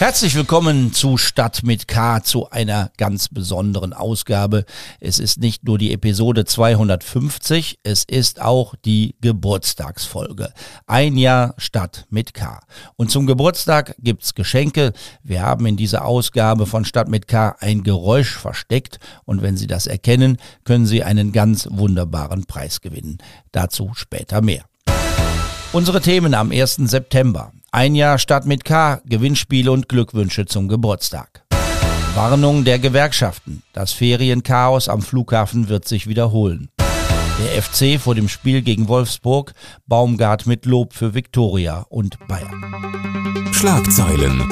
Herzlich willkommen zu Stadt mit K, zu einer ganz besonderen Ausgabe. Es ist nicht nur die Episode 250, es ist auch die Geburtstagsfolge. Ein Jahr Stadt mit K. Und zum Geburtstag gibt's Geschenke. Wir haben in dieser Ausgabe von Stadt mit K ein Geräusch versteckt und wenn Sie das erkennen, können Sie einen ganz wunderbaren Preis gewinnen. Dazu später mehr. Unsere Themen am 1. September. Ein Jahr Stadt mit K, Gewinnspiele und Glückwünsche zum Geburtstag. Warnung der Gewerkschaften. Das Ferienchaos am Flughafen wird sich wiederholen. Der FC vor dem Spiel gegen Wolfsburg, Baumgart mit Lob für Viktoria und Bayern. Schlagzeilen.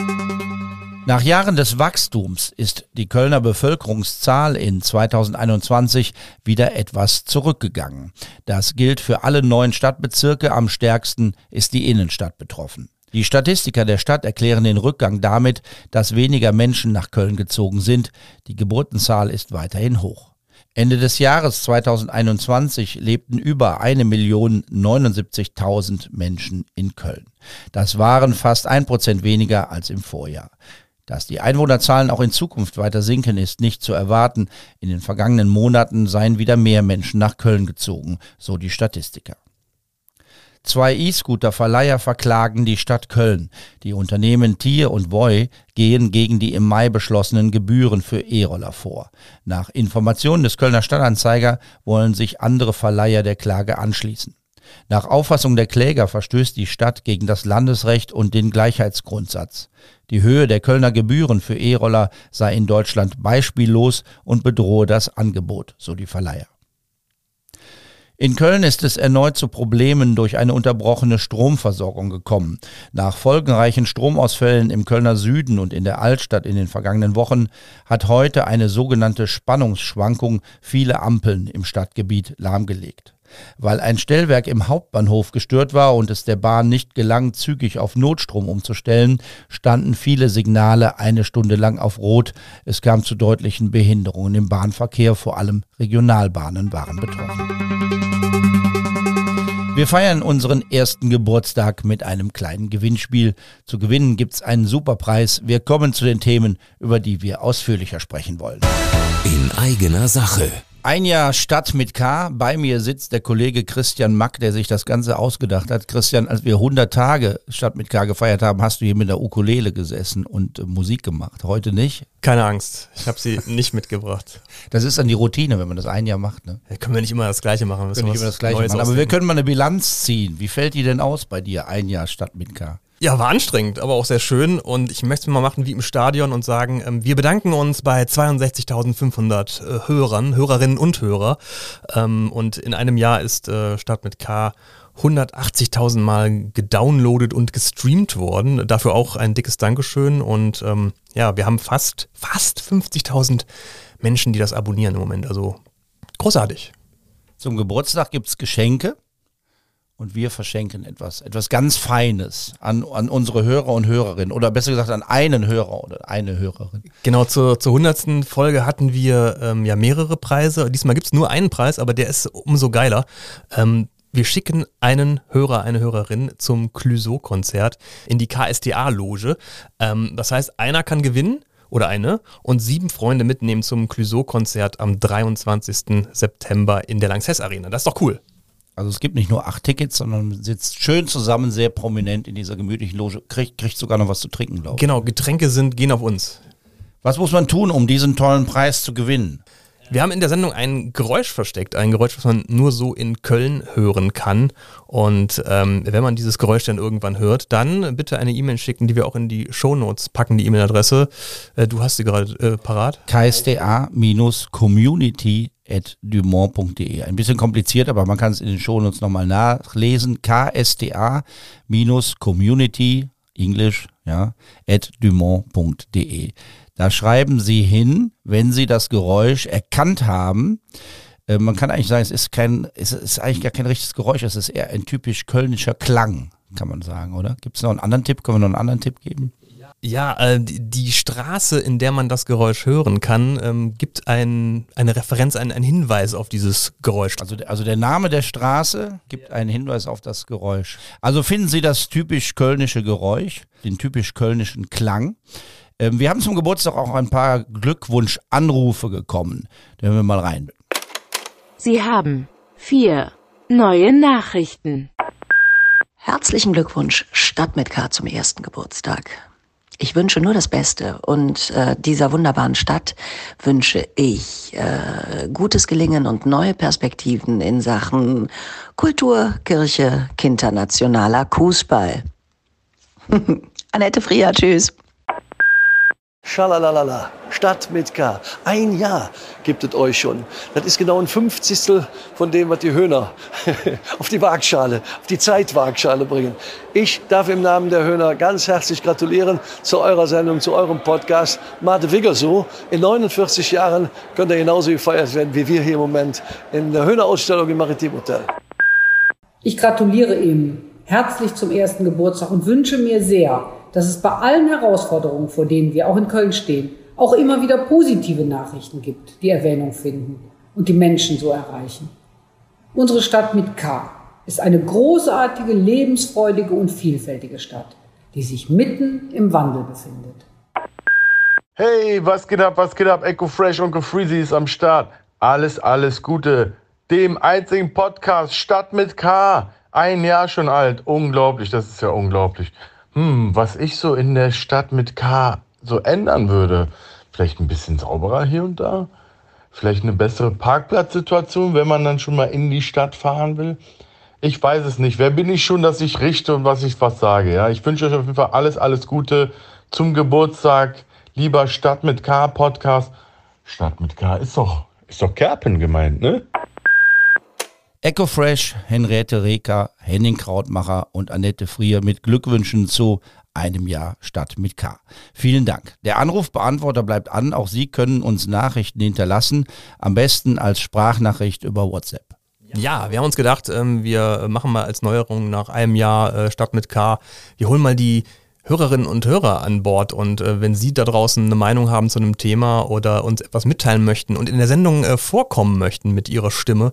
Nach Jahren des Wachstums ist die Kölner Bevölkerungszahl in 2021 wieder etwas zurückgegangen. Das gilt für alle neuen Stadtbezirke. Am stärksten ist die Innenstadt betroffen. Die Statistiker der Stadt erklären den Rückgang damit, dass weniger Menschen nach Köln gezogen sind. Die Geburtenzahl ist weiterhin hoch. Ende des Jahres 2021 lebten über 1.079.000 Menschen in Köln. Das waren fast ein Prozent weniger als im Vorjahr. Dass die Einwohnerzahlen auch in Zukunft weiter sinken, ist nicht zu erwarten. In den vergangenen Monaten seien wieder mehr Menschen nach Köln gezogen, so die Statistiker. Zwei E-Scooter-Verleiher verklagen die Stadt Köln. Die Unternehmen Tier und Voy gehen gegen die im Mai beschlossenen Gebühren für E-Roller vor. Nach Informationen des Kölner Stadtanzeiger wollen sich andere Verleiher der Klage anschließen. Nach Auffassung der Kläger verstößt die Stadt gegen das Landesrecht und den Gleichheitsgrundsatz. Die Höhe der Kölner Gebühren für E-Roller sei in Deutschland beispiellos und bedrohe das Angebot, so die Verleiher. In Köln ist es erneut zu Problemen durch eine unterbrochene Stromversorgung gekommen. Nach folgenreichen Stromausfällen im Kölner Süden und in der Altstadt in den vergangenen Wochen hat heute eine sogenannte Spannungsschwankung viele Ampeln im Stadtgebiet lahmgelegt. Weil ein Stellwerk im Hauptbahnhof gestört war und es der Bahn nicht gelang, zügig auf Notstrom umzustellen, standen viele Signale eine Stunde lang auf Rot. Es kam zu deutlichen Behinderungen im Bahnverkehr, vor allem Regionalbahnen waren betroffen. Wir feiern unseren ersten Geburtstag mit einem kleinen Gewinnspiel. Zu gewinnen gibt's einen Superpreis. Wir kommen zu den Themen, über die wir ausführlicher sprechen wollen. In eigener Sache. Ein Jahr Stadt mit K. Bei mir sitzt der Kollege Christian Mack, der sich das Ganze ausgedacht hat. Christian, als wir 100 Tage Stadt mit K gefeiert haben, hast du hier mit der Ukulele gesessen und äh, Musik gemacht. Heute nicht? Keine Angst, ich habe sie nicht mitgebracht. Das ist dann die Routine, wenn man das ein Jahr macht. Ne? Ja, können wir nicht immer das Gleiche machen. Können nicht immer das Gleiche machen. Aber wir können mal eine Bilanz ziehen. Wie fällt die denn aus bei dir, ein Jahr Stadt mit K? Ja, war anstrengend, aber auch sehr schön. Und ich möchte es mal machen wie im Stadion und sagen, ähm, wir bedanken uns bei 62.500 äh, Hörern, Hörerinnen und Hörer. Ähm, und in einem Jahr ist äh, Start mit K 180.000 Mal gedownloadet und gestreamt worden. Dafür auch ein dickes Dankeschön. Und ähm, ja, wir haben fast, fast 50.000 Menschen, die das abonnieren im Moment. Also großartig. Zum Geburtstag gibt's Geschenke und wir verschenken etwas, etwas ganz Feines an, an unsere Hörer und Hörerinnen oder besser gesagt an einen Hörer oder eine Hörerin. Genau, zur, zur 100. Folge hatten wir ähm, ja mehrere Preise. Diesmal gibt es nur einen Preis, aber der ist umso geiler. Ähm, wir schicken einen Hörer, eine Hörerin zum Clüso-Konzert in die KSDA-Loge. Ähm, das heißt, einer kann gewinnen oder eine und sieben Freunde mitnehmen zum Clüso-Konzert am 23. September in der Lanxess Arena. Das ist doch cool. Also es gibt nicht nur acht Tickets, sondern man sitzt schön zusammen, sehr prominent in dieser gemütlichen Loge, kriegt, kriegt sogar noch was zu trinken, glaube ich. Genau, Getränke sind, gehen auf uns. Was muss man tun, um diesen tollen Preis zu gewinnen? Wir haben in der Sendung ein Geräusch versteckt, ein Geräusch, was man nur so in Köln hören kann. Und ähm, wenn man dieses Geräusch dann irgendwann hört, dann bitte eine E-Mail schicken, die wir auch in die Shownotes packen, die E-Mail-Adresse. Äh, du hast sie gerade äh, parat. ksda-community dumont.de. Ein bisschen kompliziert, aber man kann es in den Shownotes nochmal nachlesen. ksda-community, Englisch, ja, at dumont.de. Da schreiben Sie hin, wenn Sie das Geräusch erkannt haben. Äh, man kann eigentlich sagen, es ist kein, es ist eigentlich gar kein richtiges Geräusch, es ist eher ein typisch kölnischer Klang, kann man sagen, oder? Gibt es noch einen anderen Tipp? Können wir noch einen anderen Tipp geben? Ja, äh, die, Straße, in der man das Geräusch hören kann, ähm, gibt ein, eine Referenz, einen, einen Hinweis auf dieses Geräusch. Also, also der Name der Straße gibt einen Hinweis auf das Geräusch. Also finden Sie das typisch kölnische Geräusch, den typisch kölnischen Klang. Ähm, wir haben zum Geburtstag auch ein paar Glückwunschanrufe gekommen. Da hören wir mal rein. Sie haben vier neue Nachrichten. Herzlichen Glückwunsch, Stadt mit K zum ersten Geburtstag. Ich wünsche nur das Beste und äh, dieser wunderbaren Stadt wünsche ich äh, gutes Gelingen und neue Perspektiven in Sachen Kultur, Kirche, kindernationaler Fußball. Annette Frier, tschüss. Schalalalala, Stadt mit K. Ein Jahr gibt es euch schon. Das ist genau ein Fünfzigstel von dem, was die Höhner auf die Waagschale, auf die Zeitwaagschale bringen. Ich darf im Namen der Höhner ganz herzlich gratulieren zu eurer Sendung, zu eurem Podcast. Mate Wigger so. In 49 Jahren könnt ihr genauso gefeiert werden wie wir hier im Moment in der Höhner-Ausstellung im Maritim Hotel. Ich gratuliere ihm herzlich zum ersten Geburtstag und wünsche mir sehr, dass es bei allen Herausforderungen, vor denen wir auch in Köln stehen, auch immer wieder positive Nachrichten gibt, die Erwähnung finden und die Menschen so erreichen. Unsere Stadt mit K ist eine großartige, lebensfreudige und vielfältige Stadt, die sich mitten im Wandel befindet. Hey, was geht ab, was geht ab? Echo Fresh, Onkel Freezy ist am Start. Alles, alles Gute. Dem einzigen Podcast Stadt mit K. Ein Jahr schon alt. Unglaublich, das ist ja unglaublich hm, was ich so in der Stadt mit K so ändern würde. Vielleicht ein bisschen sauberer hier und da. Vielleicht eine bessere Parkplatzsituation, wenn man dann schon mal in die Stadt fahren will. Ich weiß es nicht. Wer bin ich schon, dass ich richte und was ich was sage? Ja, ich wünsche euch auf jeden Fall alles, alles Gute zum Geburtstag. Lieber Stadt mit K Podcast. Stadt mit K ist doch, ist doch Kerpen gemeint, ne? EcoFresh, Henriette Reker, Henning Krautmacher und Annette Frier mit Glückwünschen zu einem Jahr Stadt mit K. Vielen Dank. Der Anrufbeantworter bleibt an. Auch Sie können uns Nachrichten hinterlassen. Am besten als Sprachnachricht über WhatsApp. Ja, wir haben uns gedacht, ähm, wir machen mal als Neuerung nach einem Jahr äh, Stadt mit K, wir holen mal die Hörerinnen und Hörer an Bord. Und äh, wenn Sie da draußen eine Meinung haben zu einem Thema oder uns etwas mitteilen möchten und in der Sendung äh, vorkommen möchten mit Ihrer Stimme,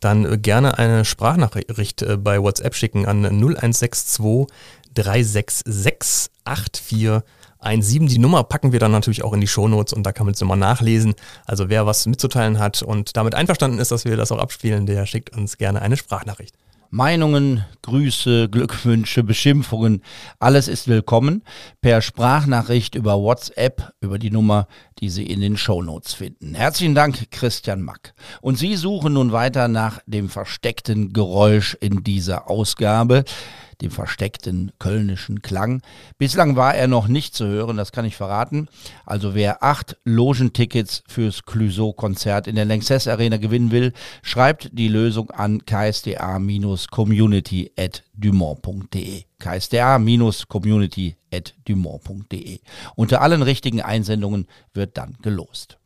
dann äh, gerne eine Sprachnachricht äh, bei WhatsApp schicken an 0162 366 8417. Die Nummer packen wir dann natürlich auch in die Shownotes und da kann man es immer nachlesen. Also wer was mitzuteilen hat und damit einverstanden ist, dass wir das auch abspielen, der schickt uns gerne eine Sprachnachricht. Meinungen, Grüße, Glückwünsche, Beschimpfungen, alles ist willkommen per Sprachnachricht über WhatsApp über die Nummer, die Sie in den Shownotes finden. Herzlichen Dank, Christian Mack. Und Sie suchen nun weiter nach dem versteckten Geräusch in dieser Ausgabe dem versteckten kölnischen Klang. Bislang war er noch nicht zu hören, das kann ich verraten. Also wer acht Logentickets fürs Clouseau-Konzert in der Lanxess Arena gewinnen will, schreibt die Lösung an ksda-community.dumont.de ksda-community.dumont.de Unter allen richtigen Einsendungen wird dann gelost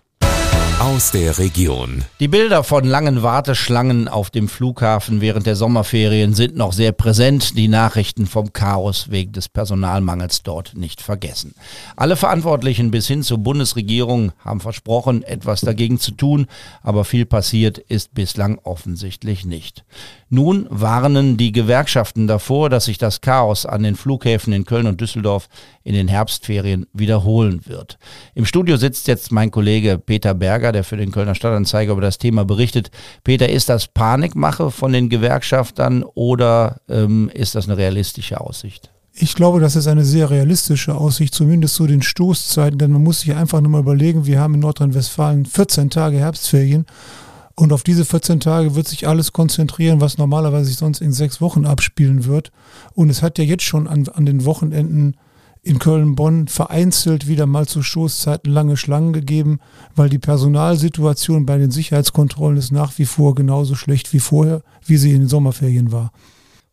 aus der Region. Die Bilder von langen Warteschlangen auf dem Flughafen während der Sommerferien sind noch sehr präsent. Die Nachrichten vom Chaos wegen des Personalmangels dort nicht vergessen. Alle Verantwortlichen bis hin zur Bundesregierung haben versprochen, etwas dagegen zu tun, aber viel passiert ist bislang offensichtlich nicht. Nun warnen die Gewerkschaften davor, dass sich das Chaos an den Flughäfen in Köln und Düsseldorf in den Herbstferien wiederholen wird. Im Studio sitzt jetzt mein Kollege Peter Berger, der für den Kölner Stadtanzeiger über das Thema berichtet. Peter, ist das Panikmache von den Gewerkschaftern oder ähm, ist das eine realistische Aussicht? Ich glaube, das ist eine sehr realistische Aussicht, zumindest zu den Stoßzeiten, denn man muss sich einfach nur mal überlegen, wir haben in Nordrhein-Westfalen 14 Tage Herbstferien und auf diese 14 Tage wird sich alles konzentrieren, was normalerweise sich sonst in sechs Wochen abspielen wird. Und es hat ja jetzt schon an, an den Wochenenden in Köln-Bonn vereinzelt wieder mal zu Stoßzeiten lange Schlangen gegeben, weil die Personalsituation bei den Sicherheitskontrollen ist nach wie vor genauso schlecht wie vorher, wie sie in den Sommerferien war.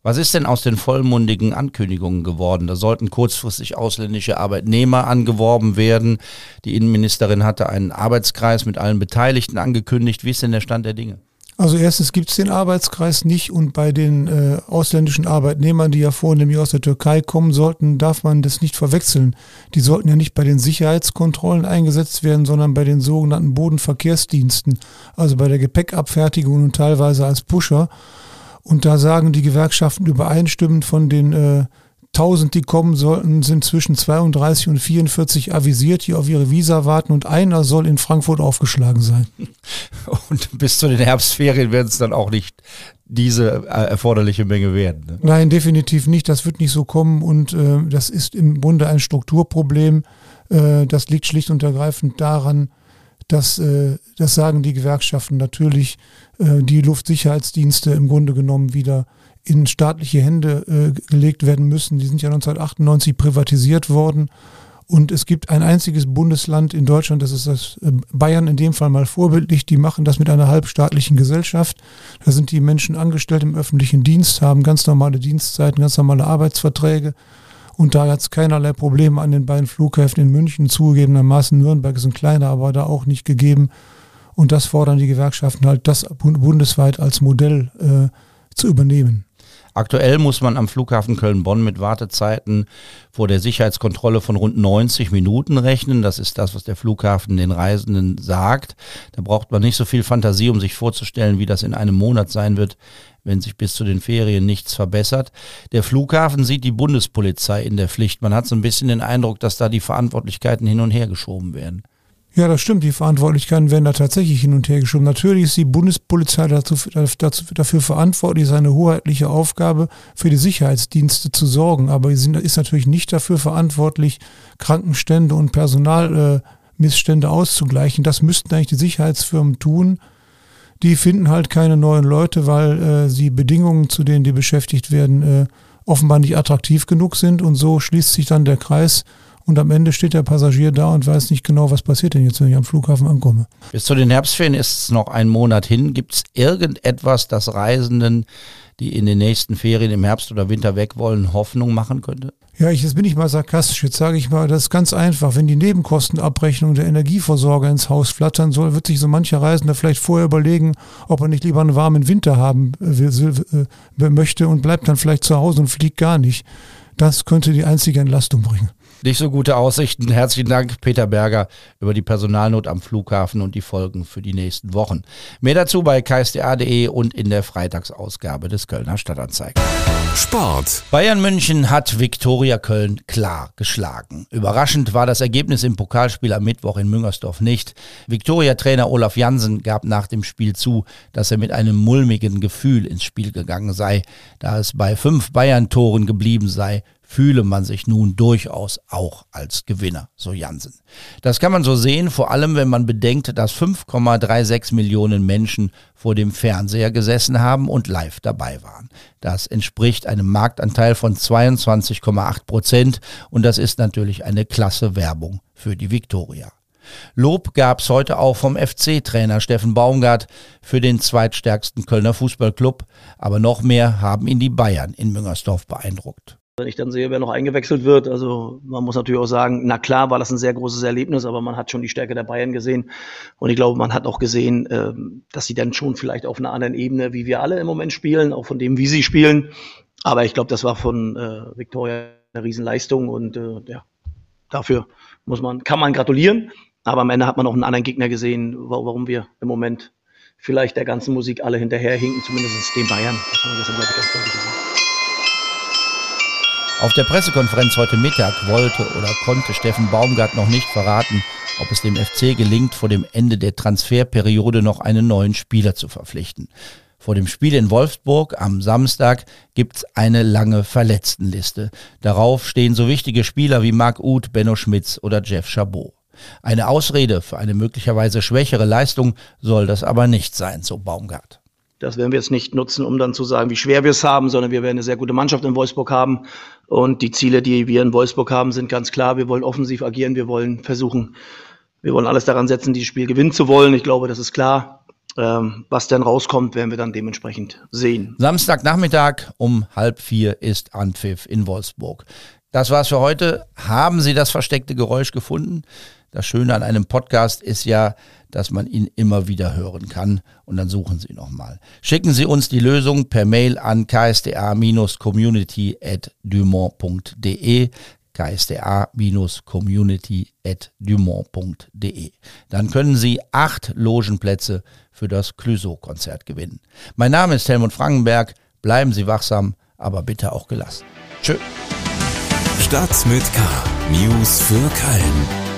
Was ist denn aus den vollmundigen Ankündigungen geworden? Da sollten kurzfristig ausländische Arbeitnehmer angeworben werden. Die Innenministerin hatte einen Arbeitskreis mit allen Beteiligten angekündigt. Wie ist denn der Stand der Dinge? Also erstens gibt es den Arbeitskreis nicht und bei den äh, ausländischen Arbeitnehmern, die ja vornehmlich aus der Türkei kommen sollten, darf man das nicht verwechseln. Die sollten ja nicht bei den Sicherheitskontrollen eingesetzt werden, sondern bei den sogenannten Bodenverkehrsdiensten, also bei der Gepäckabfertigung und teilweise als Pusher. Und da sagen die Gewerkschaften übereinstimmend von den äh, 1000, die kommen sollten, sind zwischen 32 und 44 avisiert, die auf ihre Visa warten und einer soll in Frankfurt aufgeschlagen sein. Und bis zu den Herbstferien werden es dann auch nicht diese äh, erforderliche Menge werden. Ne? Nein, definitiv nicht. Das wird nicht so kommen und äh, das ist im Grunde ein Strukturproblem. Äh, das liegt schlicht und ergreifend daran, dass, äh, das sagen die Gewerkschaften natürlich, äh, die Luftsicherheitsdienste im Grunde genommen wieder in staatliche Hände äh, gelegt werden müssen. Die sind ja 1998 privatisiert worden. Und es gibt ein einziges Bundesland in Deutschland, das ist das äh, Bayern in dem Fall mal vorbildlich, die machen das mit einer halbstaatlichen Gesellschaft. Da sind die Menschen angestellt im öffentlichen Dienst, haben ganz normale Dienstzeiten, ganz normale Arbeitsverträge. Und da hat es keinerlei Probleme an den beiden Flughäfen in München, zugegebenermaßen Nürnberg ist ein kleiner, aber da auch nicht gegeben. Und das fordern die Gewerkschaften halt, das bundesweit als Modell äh, zu übernehmen. Aktuell muss man am Flughafen Köln-Bonn mit Wartezeiten vor der Sicherheitskontrolle von rund 90 Minuten rechnen. Das ist das, was der Flughafen den Reisenden sagt. Da braucht man nicht so viel Fantasie, um sich vorzustellen, wie das in einem Monat sein wird, wenn sich bis zu den Ferien nichts verbessert. Der Flughafen sieht die Bundespolizei in der Pflicht. Man hat so ein bisschen den Eindruck, dass da die Verantwortlichkeiten hin und her geschoben werden. Ja, das stimmt. Die Verantwortlichkeiten werden da tatsächlich hin und her geschoben. Natürlich ist die Bundespolizei dazu, dazu, dafür verantwortlich, seine hoheitliche Aufgabe für die Sicherheitsdienste zu sorgen. Aber sie ist natürlich nicht dafür verantwortlich, Krankenstände und Personalmissstände äh, auszugleichen. Das müssten eigentlich die Sicherheitsfirmen tun. Die finden halt keine neuen Leute, weil äh, die Bedingungen, zu denen die beschäftigt werden, äh, offenbar nicht attraktiv genug sind. Und so schließt sich dann der Kreis und am Ende steht der Passagier da und weiß nicht genau, was passiert denn jetzt, wenn ich am Flughafen ankomme. Bis zu den Herbstferien ist es noch ein Monat hin. Gibt es irgendetwas, das Reisenden, die in den nächsten Ferien im Herbst oder Winter weg wollen, Hoffnung machen könnte? Ja, ich, jetzt bin ich mal sarkastisch. Jetzt sage ich mal, das ist ganz einfach. Wenn die Nebenkostenabrechnung der Energieversorger ins Haus flattern soll, wird sich so mancher Reisender vielleicht vorher überlegen, ob er nicht lieber einen warmen Winter haben äh, äh, möchte und bleibt dann vielleicht zu Hause und fliegt gar nicht. Das könnte die einzige Entlastung bringen nicht so gute Aussichten. Herzlichen Dank, Peter Berger, über die Personalnot am Flughafen und die Folgen für die nächsten Wochen. Mehr dazu bei ksda.de und in der Freitagsausgabe des Kölner Stadtanzeiger. Sport. Bayern München hat Viktoria Köln klar geschlagen. Überraschend war das Ergebnis im Pokalspiel am Mittwoch in Müngersdorf nicht. Viktoria-Trainer Olaf Jansen gab nach dem Spiel zu, dass er mit einem mulmigen Gefühl ins Spiel gegangen sei, da es bei fünf Bayern-Toren geblieben sei fühle man sich nun durchaus auch als Gewinner, so Jansen. Das kann man so sehen, vor allem wenn man bedenkt, dass 5,36 Millionen Menschen vor dem Fernseher gesessen haben und live dabei waren. Das entspricht einem Marktanteil von 22,8 Prozent und das ist natürlich eine klasse Werbung für die Viktoria. Lob gab's heute auch vom FC-Trainer Steffen Baumgart für den zweitstärksten Kölner Fußballclub, aber noch mehr haben ihn die Bayern in Müngersdorf beeindruckt. Wenn ich dann sehe, wer noch eingewechselt wird, also man muss natürlich auch sagen, na klar war das ein sehr großes Erlebnis, aber man hat schon die Stärke der Bayern gesehen. Und ich glaube, man hat auch gesehen, ähm, dass sie dann schon vielleicht auf einer anderen Ebene, wie wir alle im Moment spielen, auch von dem, wie sie spielen. Aber ich glaube, das war von äh, Victoria eine Riesenleistung und äh, ja, dafür muss man, kann man gratulieren. Aber am Ende hat man auch einen anderen Gegner gesehen, warum wir im Moment vielleicht der ganzen Musik alle hinterherhinken, zumindest den Bayern. Das haben wir gestern, glaube ich, ganz deutlich gesehen. Auf der Pressekonferenz heute Mittag wollte oder konnte Steffen Baumgart noch nicht verraten, ob es dem FC gelingt, vor dem Ende der Transferperiode noch einen neuen Spieler zu verpflichten. Vor dem Spiel in Wolfsburg am Samstag gibt's eine lange Verletztenliste. Darauf stehen so wichtige Spieler wie Marc Uth, Benno Schmitz oder Jeff Chabot. Eine Ausrede für eine möglicherweise schwächere Leistung soll das aber nicht sein, so Baumgart. Das werden wir jetzt nicht nutzen, um dann zu sagen, wie schwer wir es haben, sondern wir werden eine sehr gute Mannschaft in Wolfsburg haben. Und die Ziele, die wir in Wolfsburg haben, sind ganz klar. Wir wollen offensiv agieren. Wir wollen versuchen, wir wollen alles daran setzen, dieses Spiel gewinnen zu wollen. Ich glaube, das ist klar. Ähm, was dann rauskommt, werden wir dann dementsprechend sehen. Samstagnachmittag um halb vier ist Anpfiff in Wolfsburg. Das war's für heute. Haben Sie das versteckte Geräusch gefunden? Das Schöne an einem Podcast ist ja, dass man ihn immer wieder hören kann und dann suchen Sie nochmal. Schicken Sie uns die Lösung per Mail an ksda-community.dumont.de ksda-community.dumont.de. Dann können Sie acht Logenplätze für das Clouseau-Konzert gewinnen. Mein Name ist Helmut Frankenberg. Bleiben Sie wachsam, aber bitte auch gelassen. Tschö. Stadt mit K. News für Köln.